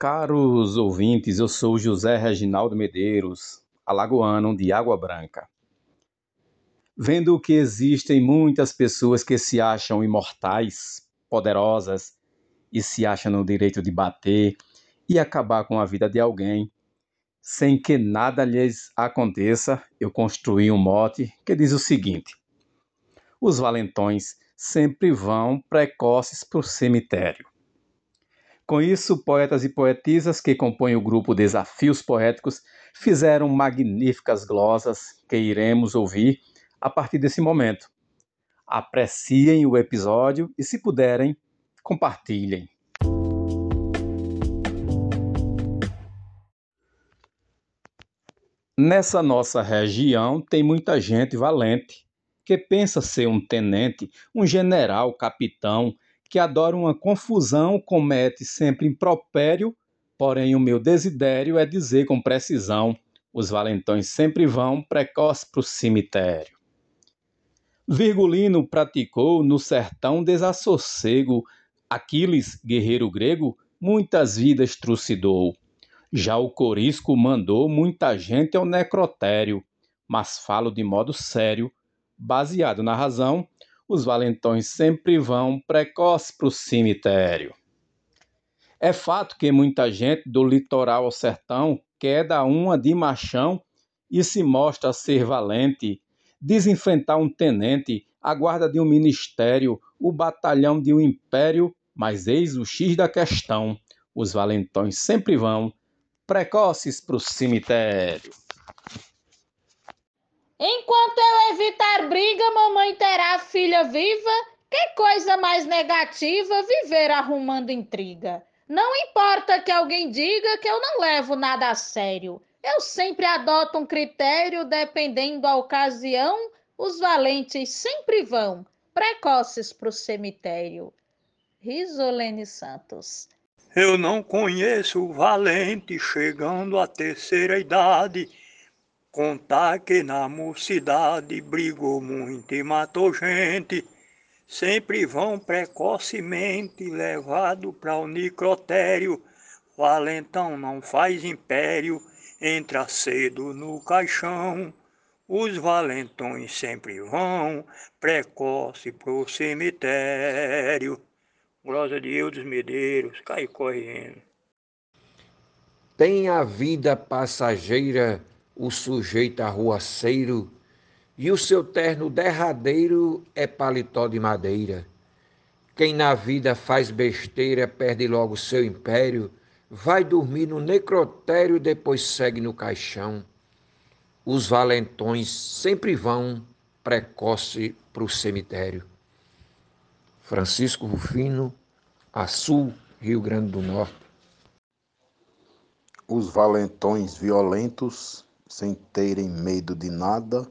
Caros ouvintes, eu sou José Reginaldo Medeiros, alagoano de Água Branca. Vendo que existem muitas pessoas que se acham imortais, poderosas e se acham no direito de bater e acabar com a vida de alguém, sem que nada lhes aconteça, eu construí um mote que diz o seguinte: Os valentões sempre vão precoces para o cemitério. Com isso, poetas e poetisas que compõem o grupo Desafios Poéticos fizeram magníficas glosas que iremos ouvir a partir desse momento. Apreciem o episódio e, se puderem, compartilhem. Nessa nossa região tem muita gente valente que pensa ser um tenente, um general, capitão que adora uma confusão, comete sempre impropério, porém o meu desidério é dizer com precisão: os valentões sempre vão precoce para o cemitério. Virgulino praticou no sertão desassossego, Aquiles, guerreiro grego, muitas vidas trucidou. Já o Corisco mandou muita gente ao necrotério, mas falo de modo sério, baseado na razão, os valentões sempre vão precoce para o cemitério. É fato que muita gente do litoral ao sertão quer dar uma de machão e se mostra ser valente, desenfrentar um tenente, a guarda de um ministério, o batalhão de um império, mas eis o X da questão: os valentões sempre vão precoces para o cemitério. Enquanto eu evitar briga, mamãe terá filha viva. Que coisa mais negativa viver arrumando intriga. Não importa que alguém diga que eu não levo nada a sério. Eu sempre adoto um critério dependendo da ocasião. Os valentes sempre vão precoces para o cemitério. Risolene Santos. Eu não conheço valente chegando à terceira idade Contar que na mocidade brigou muito e matou gente, sempre vão precocemente levado para o necrotério. Valentão não faz império, entra cedo no caixão. Os valentões sempre vão precoce pro cemitério. Glória de Deus dos Medeiros, cai correndo. Tem a vida passageira o sujeito arruaceiro, e o seu terno derradeiro é paletó de madeira. Quem na vida faz besteira perde logo seu império, vai dormir no necrotério, depois segue no caixão. Os valentões sempre vão precoce para o cemitério. Francisco Rufino, Açul, Rio Grande do Norte. Os valentões violentos sem terem medo de nada,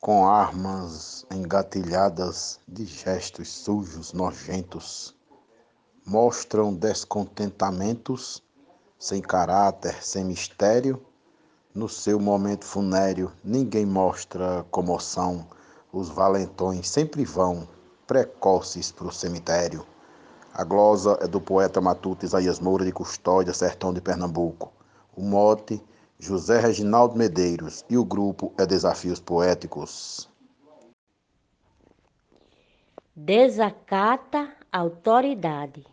com armas engatilhadas de gestos sujos, nojentos. Mostram descontentamentos, sem caráter, sem mistério. No seu momento funéreo, ninguém mostra comoção. Os valentões sempre vão precoces para o cemitério. A glosa é do poeta matuto Isaías Moura de Custódia, Sertão de Pernambuco. O mote José Reginaldo Medeiros e o grupo é Desafios Poéticos. Desacata autoridade.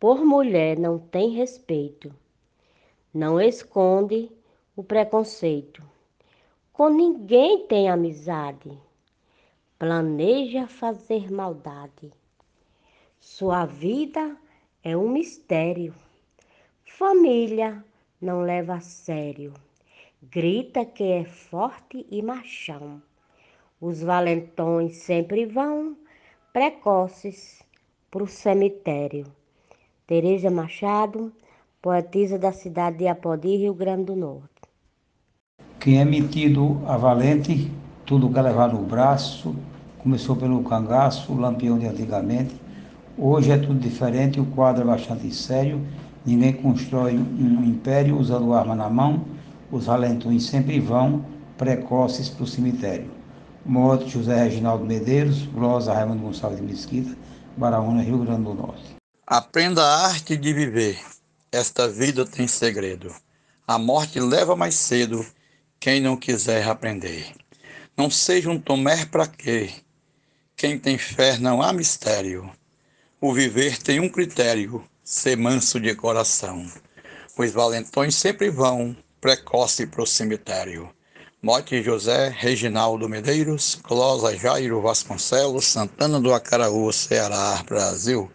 Por mulher não tem respeito. Não esconde o preconceito. Com ninguém tem amizade. Planeja fazer maldade. Sua vida é um mistério. Família não leva a sério. Grita que é forte e machão. Os valentões sempre vão precoces pro cemitério. Tereza Machado, poetisa da cidade de Apodi, Rio Grande do Norte. Quem é metido a valente, tudo quer levar no braço, começou pelo cangaço, o lampião de antigamente. Hoje é tudo diferente, o quadro é bastante sério Ninguém constrói um império usando arma na mão, os valentões sempre vão precoces para o cemitério. Morte José Reginaldo Medeiros, Glosa Raimundo Gonçalves de Mesquita, Baraúna, Rio Grande do Norte. Aprenda a arte de viver. esta vida tem segredo. A morte leva mais cedo quem não quiser aprender. Não seja um Tomé para quê? Quem tem fé não há mistério. O viver tem um critério, ser manso de coração. Os valentões sempre vão precoce para o cemitério. Mote José, Reginaldo Medeiros, Closa Jairo Vasconcelos, Santana do Acaraú, Ceará, Brasil.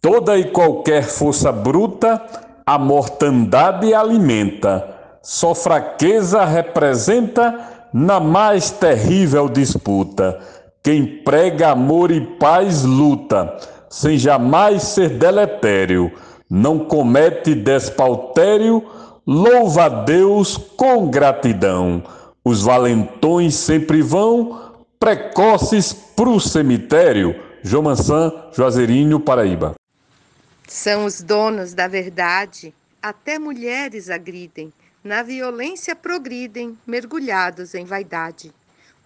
Toda e qualquer força bruta, a mortandade alimenta. Só fraqueza representa na mais terrível disputa. Quem prega amor e paz luta, sem jamais ser deletério. Não comete despautério Louva a Deus com gratidão. Os valentões sempre vão precoces pro cemitério. João Mansan, Juazeirinho, Paraíba. São os donos da verdade, até mulheres agridem, na violência progridem, mergulhados em vaidade.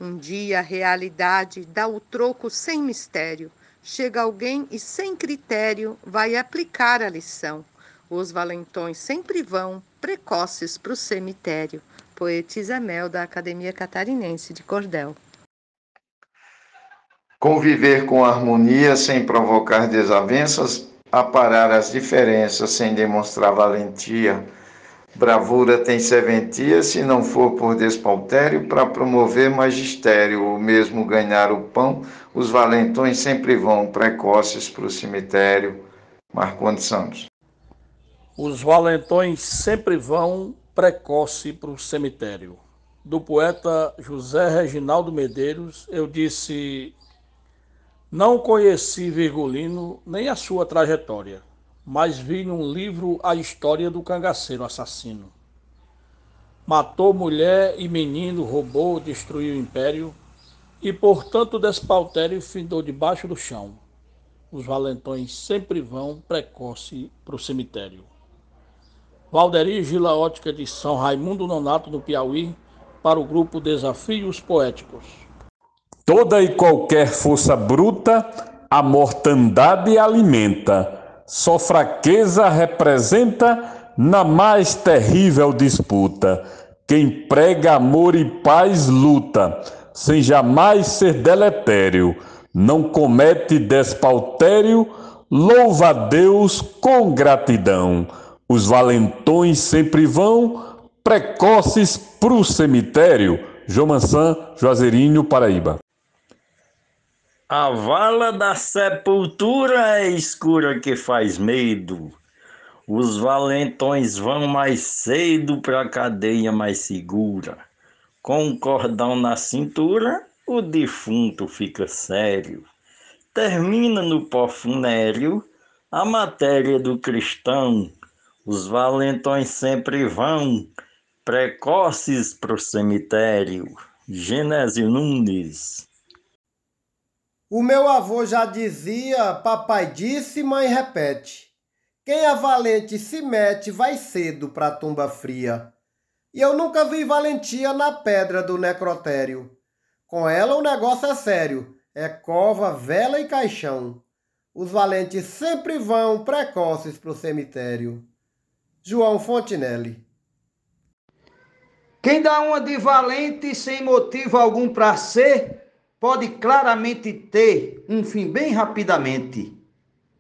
Um dia a realidade dá o troco sem mistério. Chega alguém e sem critério vai aplicar a lição. Os valentões sempre vão precoces para o cemitério. Poetisa Mel, da Academia Catarinense de Cordel. Conviver com harmonia sem provocar desavenças, aparar as diferenças sem demonstrar valentia. Bravura tem serventia se não for por despautério para promover magistério, ou mesmo ganhar o pão, os valentões sempre vão precoces para o cemitério. Marcondes Santos. Os valentões sempre vão precoce para o cemitério. Do poeta José Reginaldo Medeiros, eu disse: Não conheci Virgulino nem a sua trajetória, mas vi num livro a história do cangaceiro assassino. Matou mulher e menino, roubou, destruiu o império e, portanto, despautério findou debaixo do chão. Os valentões sempre vão precoce para o cemitério. Valderi Gila Ótica de São Raimundo Nonato, no Piauí, para o grupo Desafios Poéticos. Toda e qualquer força bruta, a mortandade alimenta. Só fraqueza representa na mais terrível disputa. Quem prega amor e paz luta, sem jamais ser deletério. Não comete despautério, louva a Deus com gratidão. Os valentões sempre vão precoces pro cemitério. João Mansan, Juazeirinho, Paraíba. A vala da sepultura é escura que faz medo. Os valentões vão mais cedo para a cadeia mais segura. Com um cordão na cintura, o defunto fica sério. Termina no pó funéreo a matéria do cristão os valentões sempre vão, precoces pro cemitério. Genésio Nunes. O meu avô já dizia, papai disse, mãe repete. Quem é valente se mete, vai cedo pra tumba fria. E eu nunca vi valentia na pedra do necrotério. Com ela o negócio é sério, é cova, vela e caixão. Os valentes sempre vão precoces pro cemitério. João Fontinelli. Quem dá uma de valente sem motivo algum para ser, pode claramente ter um fim bem rapidamente.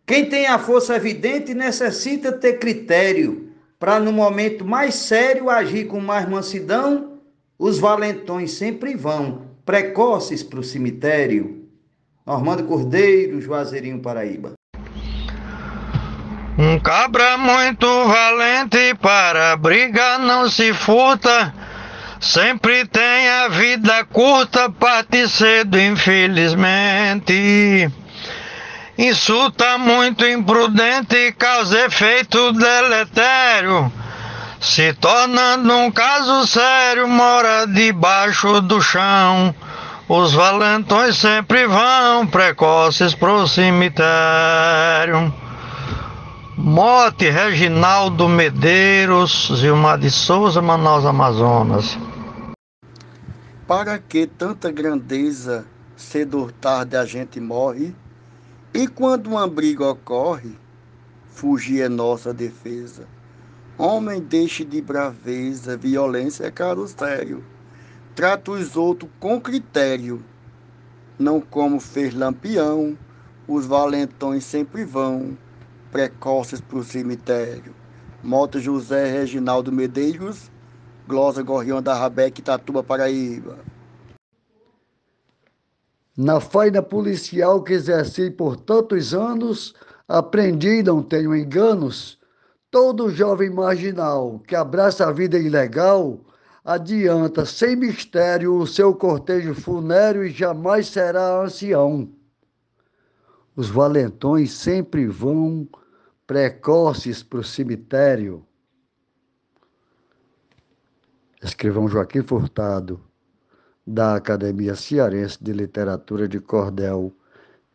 Quem tem a força evidente necessita ter critério para no momento mais sério agir com mais mansidão. Os valentões sempre vão precoces para o cemitério. Normando Cordeiro, Juazeirinho, Paraíba. Um cabra muito valente para brigar não se furta. Sempre tem a vida curta, parte cedo, infelizmente. Insulta muito imprudente, causa efeito deletério. Se tornando um caso sério, mora debaixo do chão. Os valentões sempre vão precoces pro cemitério. Mote Reginaldo Medeiros, Zilmar de Souza, Manaus, Amazonas. Para que tanta grandeza, cedo ou tarde a gente morre? E quando uma briga ocorre, fugir é nossa defesa. Homem, deixe de braveza, violência é carustério. Trata os outros com critério, não como fez Lampião, os valentões sempre vão, precoces pro cemitério. Mota José Reginaldo Medeiros, Glosa Gorrião da Rabeque, Tatuba, Paraíba. Na faina policial que exerci por tantos anos, aprendi, não tenho enganos, todo jovem marginal que abraça a vida ilegal adianta sem mistério o seu cortejo funéreo e jamais será ancião. Os valentões sempre vão precoces para o cemitério. Escrivão Joaquim Furtado, da Academia Cearense de Literatura de Cordel,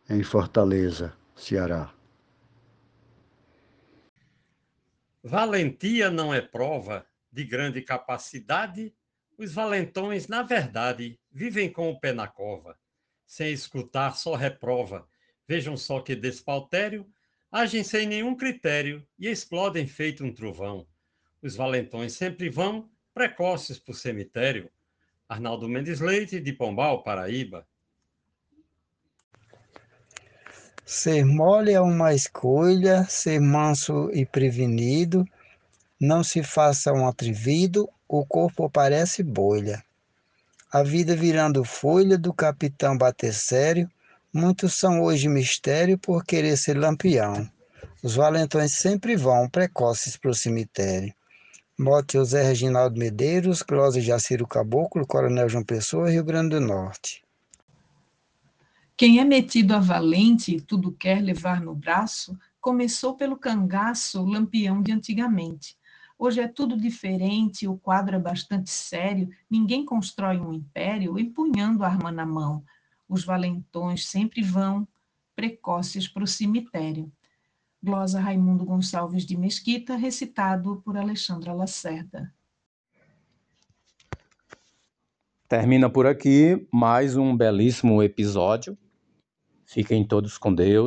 em Fortaleza, Ceará. Valentia não é prova de grande capacidade, os valentões, na verdade, vivem com o pé na cova. Sem escutar, só reprova. Vejam só que despautério, agem sem nenhum critério e explodem feito um trovão. Os valentões sempre vão precoces para o cemitério. Arnaldo Mendes Leite, de Pombal, Paraíba. Ser mole é uma escolha, ser manso e prevenido. Não se faça um atrevido, o corpo parece bolha. A vida virando folha do capitão bater sério, muitos são hoje mistério por querer ser lampião. Os valentões sempre vão precoces para o cemitério. Mote José Reginaldo Medeiros, Close Jaciro Caboclo, Coronel João Pessoa, Rio Grande do Norte. Quem é metido a valente e tudo quer levar no braço, começou pelo cangaço, lampião de antigamente. Hoje é tudo diferente, o quadro é bastante sério, ninguém constrói um império empunhando a arma na mão. Os valentões sempre vão precoces para o cemitério. Glosa Raimundo Gonçalves de Mesquita, recitado por Alexandra Lacerda. Termina por aqui mais um belíssimo episódio Fiquem todos com Deus.